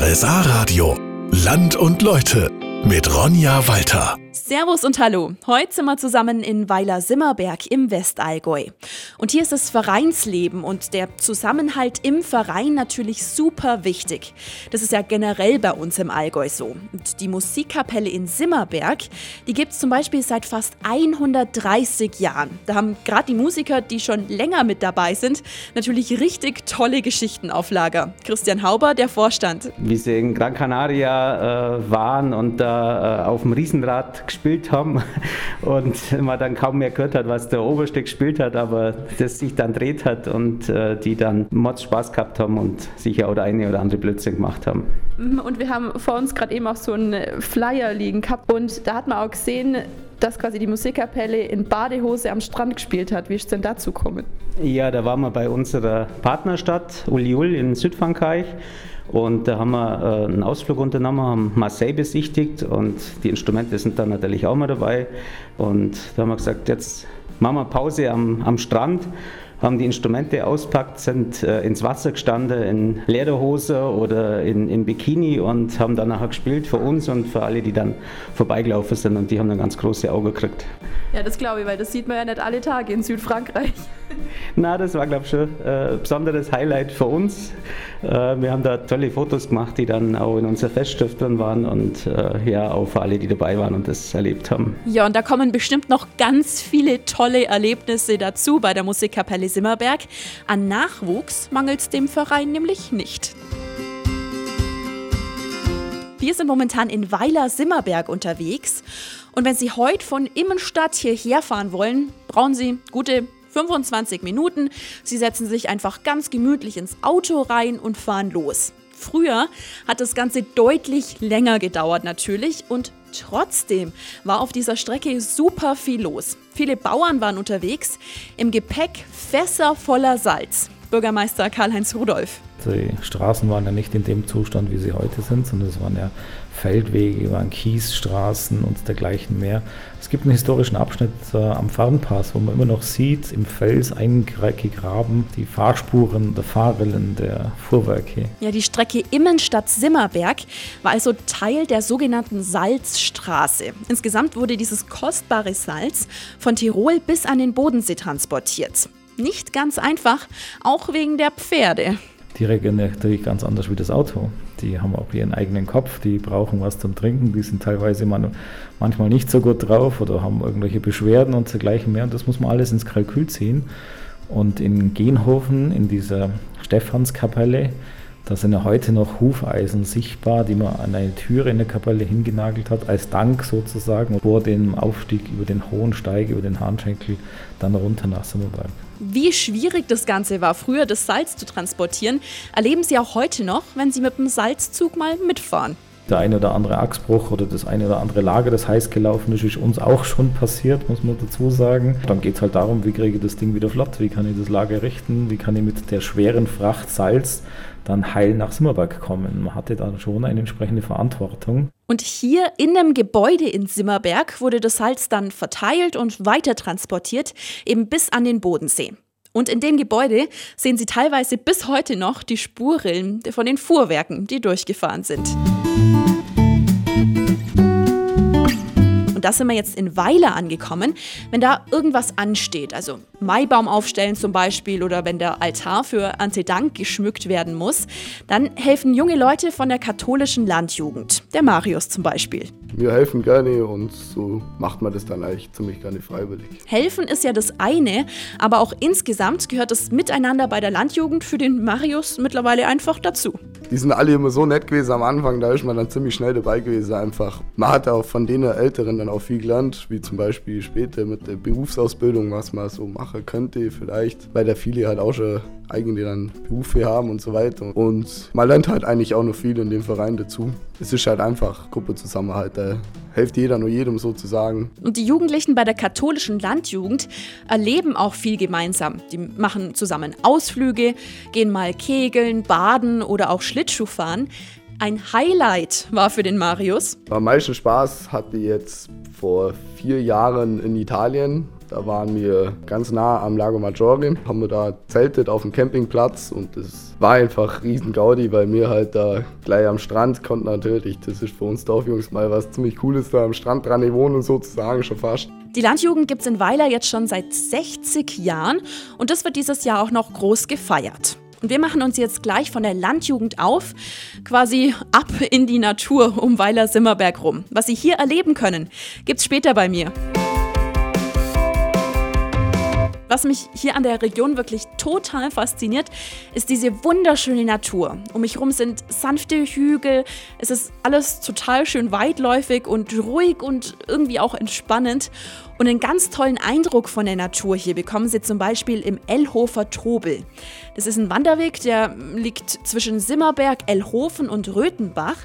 RSA Radio. Land und Leute mit Ronja Walter. Servus und Hallo. Heute sind wir zusammen in Weiler-Simmerberg im Westallgäu. Und hier ist das Vereinsleben und der Zusammenhalt im Verein natürlich super wichtig. Das ist ja generell bei uns im Allgäu so. Und die Musikkapelle in Simmerberg, die gibt es zum Beispiel seit fast 130 Jahren. Da haben gerade die Musiker, die schon länger mit dabei sind, natürlich richtig tolle Geschichten auf Lager. Christian Hauber, der Vorstand. Wie sie in Gran Canaria äh, waren und äh, auf dem Riesenrad gespielt haben und man dann kaum mehr gehört hat, was der Oberste gespielt hat, aber das sich dann dreht hat und äh, die dann Mods Spaß gehabt haben und sicher oder eine oder andere Blödsinn gemacht haben. Mhm, und wir haben vor uns gerade eben auch so einen Flyer liegen gehabt und da hat man auch gesehen, dass quasi die Musikkapelle in Badehose am Strand gespielt hat. Wie ist es denn dazu gekommen? Ja, da waren wir bei unserer Partnerstadt Uliul in Südfrankreich und da haben wir äh, einen Ausflug unternommen, haben Marseille besichtigt und die Instrumente sind dann natürlich auch mal dabei. Und da haben wir gesagt, jetzt machen wir Pause am, am Strand haben die Instrumente auspackt, sind äh, ins Wasser gestanden in Lederhose oder in, in Bikini und haben dann nachher gespielt für uns und für alle, die dann vorbeigelaufen sind und die haben dann ganz große Augen gekriegt. Ja, das glaube ich, weil das sieht man ja nicht alle Tage in Südfrankreich. Na, das war, glaube ich, schon äh, ein besonderes Highlight für uns. Äh, wir haben da tolle Fotos gemacht, die dann auch in unserer Festschrift drin waren und äh, ja, auch für alle, die dabei waren und das erlebt haben. Ja, und da kommen bestimmt noch ganz viele tolle Erlebnisse dazu bei der Musikkapelle Simmerberg. An Nachwuchs mangelt es dem Verein nämlich nicht. Wir sind momentan in Weiler-Simmerberg unterwegs. Und wenn Sie heute von Immenstadt hierher fahren wollen, brauchen Sie gute 25 Minuten. Sie setzen sich einfach ganz gemütlich ins Auto rein und fahren los. Früher hat das Ganze deutlich länger gedauert natürlich und trotzdem war auf dieser Strecke super viel los. Viele Bauern waren unterwegs, im Gepäck Fässer voller Salz. Bürgermeister Karl-Heinz Rudolph. Die Straßen waren ja nicht in dem Zustand, wie sie heute sind, sondern es waren ja Feldwege, waren Kiesstraßen und dergleichen mehr. Es gibt einen historischen Abschnitt äh, am Farnpass, wo man immer noch sieht, im Fels eingegraben, die Fahrspuren der Fahrrillen der Fuhrwerke. Ja, die Strecke Immenstadt-Simmerberg war also Teil der sogenannten Salzstraße. Insgesamt wurde dieses kostbare Salz von Tirol bis an den Bodensee transportiert. Nicht ganz einfach, auch wegen der Pferde. Die reagieren natürlich ganz anders wie das Auto. Die haben auch ihren eigenen Kopf, die brauchen was zum Trinken, die sind teilweise manchmal nicht so gut drauf oder haben irgendwelche Beschwerden und dergleichen mehr. Und das muss man alles ins Kalkül ziehen. Und in Genhofen, in dieser Stephanskapelle, da sind ja heute noch Hufeisen sichtbar, die man an eine Türe in der Kapelle hingenagelt hat, als Dank sozusagen vor dem Aufstieg über den hohen Steig, über den Hahnschenkel, dann runter nach Simmerberg. Wie schwierig das Ganze war, früher das Salz zu transportieren, erleben Sie auch heute noch, wenn Sie mit dem Salzzug mal mitfahren. Der eine oder andere Achsbruch oder das eine oder andere Lager, das heiß gelaufen ist, ist uns auch schon passiert, muss man dazu sagen. Dann geht es halt darum, wie kriege ich das Ding wieder flott, wie kann ich das Lager richten, wie kann ich mit der schweren Fracht Salz dann heil nach Simmerberg kommen. Man hatte da schon eine entsprechende Verantwortung. Und hier in dem Gebäude in Simmerberg wurde das Salz dann verteilt und weiter transportiert, eben bis an den Bodensee. Und in dem Gebäude sehen Sie teilweise bis heute noch die Spurrillen von den Fuhrwerken, die durchgefahren sind. Und da sind wir jetzt in Weiler angekommen. Wenn da irgendwas ansteht, also Maibaum aufstellen zum Beispiel oder wenn der Altar für Ante Dank geschmückt werden muss, dann helfen junge Leute von der katholischen Landjugend. Der Marius zum Beispiel. Wir helfen gerne und so macht man das dann eigentlich ziemlich gerne freiwillig. Helfen ist ja das eine, aber auch insgesamt gehört das Miteinander bei der Landjugend für den Marius mittlerweile einfach dazu die sind alle immer so nett gewesen am Anfang, da ist man dann ziemlich schnell dabei gewesen einfach. Man hat auch von den Älteren dann auch viel gelernt, wie zum Beispiel später mit der Berufsausbildung, was man so machen könnte vielleicht, weil da viele halt auch schon eigentlich dann Berufe haben und so weiter. Und man lernt halt eigentlich auch noch viel in dem Verein dazu. Es ist halt einfach Gruppezusammenhalt, da hilft jeder nur jedem sozusagen. Und die Jugendlichen bei der katholischen Landjugend erleben auch viel gemeinsam. Die machen zusammen Ausflüge, gehen mal kegeln, baden oder auch Schlittschuh fahren. Ein Highlight war für den Marius. Am meisten Spaß hatte jetzt vor vier Jahren in Italien Da waren wir ganz nah am Lago Maggiore, haben wir da zeltet auf dem Campingplatz und das war einfach riesen Gaudi, weil wir halt da gleich am Strand konnten natürlich, das ist für uns Dorfjungs mal was ziemlich Cooles, da am Strand dran wohnen sozusagen schon fast. Die Landjugend gibt es in Weiler jetzt schon seit 60 Jahren und das wird dieses Jahr auch noch groß gefeiert. Und wir machen uns jetzt gleich von der Landjugend auf, quasi ab in die Natur um Weiler Simmerberg rum. Was Sie hier erleben können, gibt's später bei mir. Was mich hier an der Region wirklich total fasziniert, ist diese wunderschöne Natur. Um mich herum sind sanfte Hügel, es ist alles total schön weitläufig und ruhig und irgendwie auch entspannend. Und einen ganz tollen Eindruck von der Natur hier bekommen Sie zum Beispiel im Ellhofer Trobel. Das ist ein Wanderweg, der liegt zwischen Simmerberg, Ellhofen und Röthenbach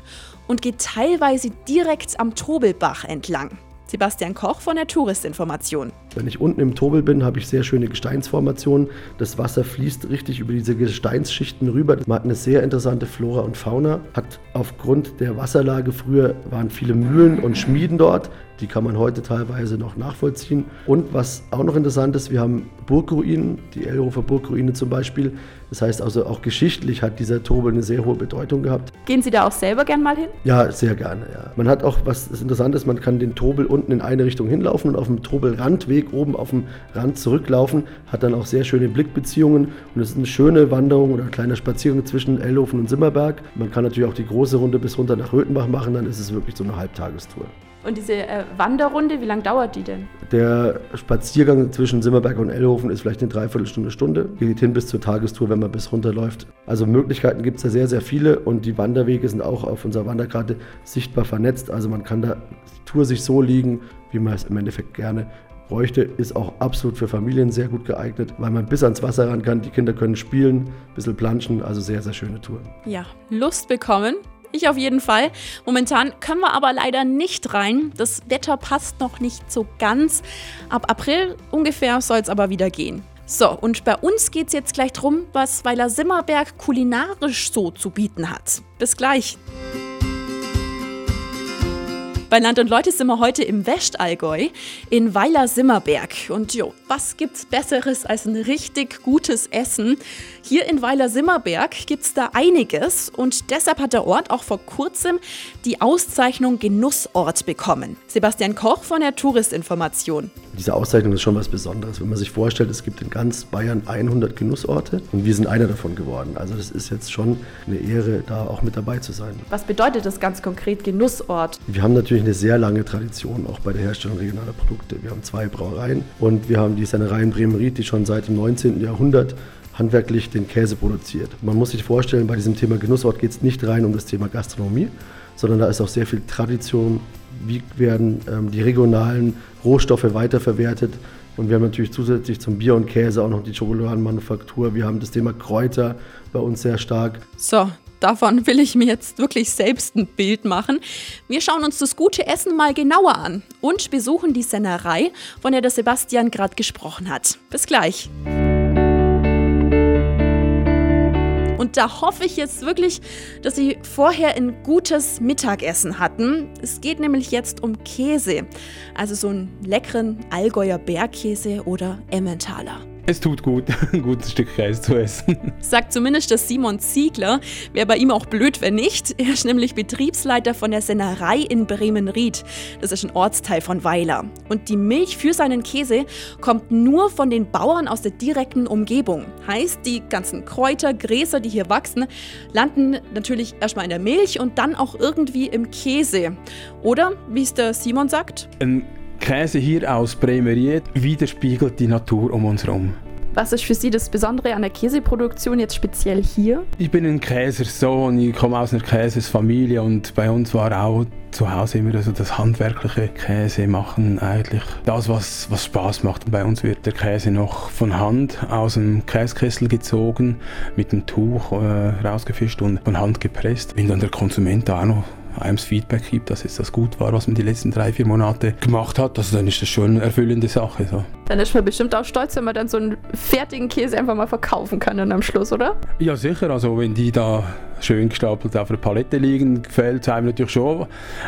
und geht teilweise direkt am Trobelbach entlang. Sebastian Koch von der Touristinformation. Wenn ich unten im Tobel bin, habe ich sehr schöne Gesteinsformationen. Das Wasser fließt richtig über diese Gesteinsschichten rüber. Man hat eine sehr interessante Flora und Fauna. Hat aufgrund der Wasserlage früher waren viele Mühlen und Schmieden dort. Die kann man heute teilweise noch nachvollziehen. Und was auch noch interessant ist, wir haben Burgruinen, die Elhofer Burgruine zum Beispiel. Das heißt also auch geschichtlich hat dieser Tobel eine sehr hohe Bedeutung gehabt. Gehen Sie da auch selber gern mal hin? Ja, sehr gerne. Ja. Man hat auch, was interessant ist, man kann den Tobel unten in eine Richtung hinlaufen und auf dem Tobelrandweg oben auf dem Rand zurücklaufen. Hat dann auch sehr schöne Blickbeziehungen und es ist eine schöne Wanderung oder ein kleiner Spaziergang zwischen Elhofen und Simmerberg. Man kann natürlich auch die große Runde bis runter nach Röthenbach machen, dann ist es wirklich so eine Halbtagestour. Und diese äh, Wanderrunde, wie lange dauert die denn? Der Spaziergang zwischen Simmerberg und Ellhofen ist vielleicht eine Dreiviertelstunde, Stunde. Geht hin bis zur Tagestour, wenn man bis runterläuft. Also Möglichkeiten gibt es da sehr, sehr viele und die Wanderwege sind auch auf unserer Wanderkarte sichtbar vernetzt. Also man kann da die Tour sich so liegen, wie man es im Endeffekt gerne bräuchte, ist auch absolut für Familien sehr gut geeignet, weil man bis ans Wasser ran kann. Die Kinder können spielen, ein bisschen planschen, also sehr, sehr schöne Tour. Ja, Lust bekommen. Ich auf jeden Fall. Momentan können wir aber leider nicht rein. Das Wetter passt noch nicht so ganz. Ab April ungefähr soll es aber wieder gehen. So, und bei uns geht es jetzt gleich drum, was Weiler Simmerberg kulinarisch so zu bieten hat. Bis gleich. Bei Land und Leute sind wir heute im Westallgäu in Weiler Simmerberg. Und jo, was gibt's Besseres als ein richtig gutes Essen? Hier in Weiler Simmerberg gibt's da einiges und deshalb hat der Ort auch vor kurzem die Auszeichnung Genussort bekommen. Sebastian Koch von der Touristinformation. Diese Auszeichnung ist schon was Besonderes, wenn man sich vorstellt, es gibt in ganz Bayern 100 Genussorte und wir sind einer davon geworden. Also das ist jetzt schon eine Ehre, da auch mit dabei zu sein. Was bedeutet das ganz konkret, Genussort? Wir haben natürlich eine sehr lange Tradition auch bei der Herstellung regionaler Produkte. Wir haben zwei Brauereien und wir haben die Sennerei in Bremenried, die schon seit dem 19. Jahrhundert handwerklich den Käse produziert. Man muss sich vorstellen, bei diesem Thema Genussort geht es nicht rein um das Thema Gastronomie, sondern da ist auch sehr viel Tradition. Wie werden ähm, die regionalen Rohstoffe weiterverwertet? Und wir haben natürlich zusätzlich zum Bier und Käse auch noch die Schokoladenmanufaktur. Wir haben das Thema Kräuter bei uns sehr stark. So, davon will ich mir jetzt wirklich selbst ein Bild machen. Wir schauen uns das gute Essen mal genauer an und besuchen die Sennerei, von der der Sebastian gerade gesprochen hat. Bis gleich. Und da hoffe ich jetzt wirklich, dass Sie vorher ein gutes Mittagessen hatten. Es geht nämlich jetzt um Käse. Also so einen leckeren Allgäuer Bergkäse oder Emmentaler. Es tut gut, ein gutes Stück Käse zu essen. Sagt zumindest der Simon Ziegler. Wäre bei ihm auch blöd, wenn nicht. Er ist nämlich Betriebsleiter von der Sennerei in Bremenried. Das ist ein Ortsteil von Weiler. Und die Milch für seinen Käse kommt nur von den Bauern aus der direkten Umgebung. Heißt, die ganzen Kräuter, Gräser, die hier wachsen, landen natürlich erstmal in der Milch und dann auch irgendwie im Käse. Oder, wie es der Simon sagt? Ein Käse hier aus Bremeriet widerspiegelt die Natur um uns herum. Was ist für Sie das Besondere an der Käseproduktion jetzt speziell hier? Ich bin ein Käsersohn, ich komme aus einer Käsersfamilie und bei uns war auch zu Hause immer so das handwerkliche Käse machen eigentlich das, was, was Spaß macht. Bei uns wird der Käse noch von Hand aus dem Käskessel gezogen, mit dem Tuch äh, rausgefischt und von Hand gepresst. Wenn dann der Konsument auch noch einem Feedback gibt, dass es das gut war, was man die letzten drei, vier Monate gemacht hat, also dann ist das schon eine erfüllende Sache. So. Dann ist man bestimmt auch stolz, wenn man dann so einen fertigen Käse einfach mal verkaufen kann dann am Schluss, oder? Ja, sicher. Also wenn die da schön gestapelt auf einer Palette liegen, gefällt es einem natürlich schon.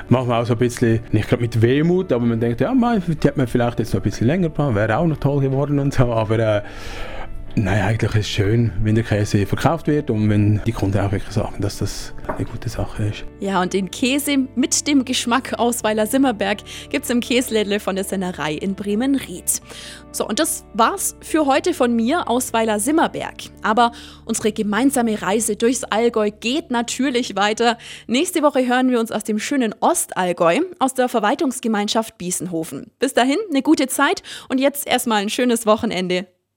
Manchmal auch so ein bisschen, nicht gerade mit Wehmut, aber man denkt, ja, man, die hätte man vielleicht jetzt noch ein bisschen länger gebraucht, wäre auch noch toll geworden und so, aber äh, Nein, eigentlich ist es schön, wenn der Käse verkauft wird und wenn die Kunden auch wirklich sagen, dass das eine gute Sache ist. Ja, und den Käse mit dem Geschmack aus Weiler Simmerberg gibt es im Käslädle von der Sennerei in Bremen-Ried. So, und das war's für heute von mir aus Weiler Simmerberg. Aber unsere gemeinsame Reise durchs Allgäu geht natürlich weiter. Nächste Woche hören wir uns aus dem schönen Ostallgäu, aus der Verwaltungsgemeinschaft Biesenhofen. Bis dahin, eine gute Zeit und jetzt erstmal ein schönes Wochenende.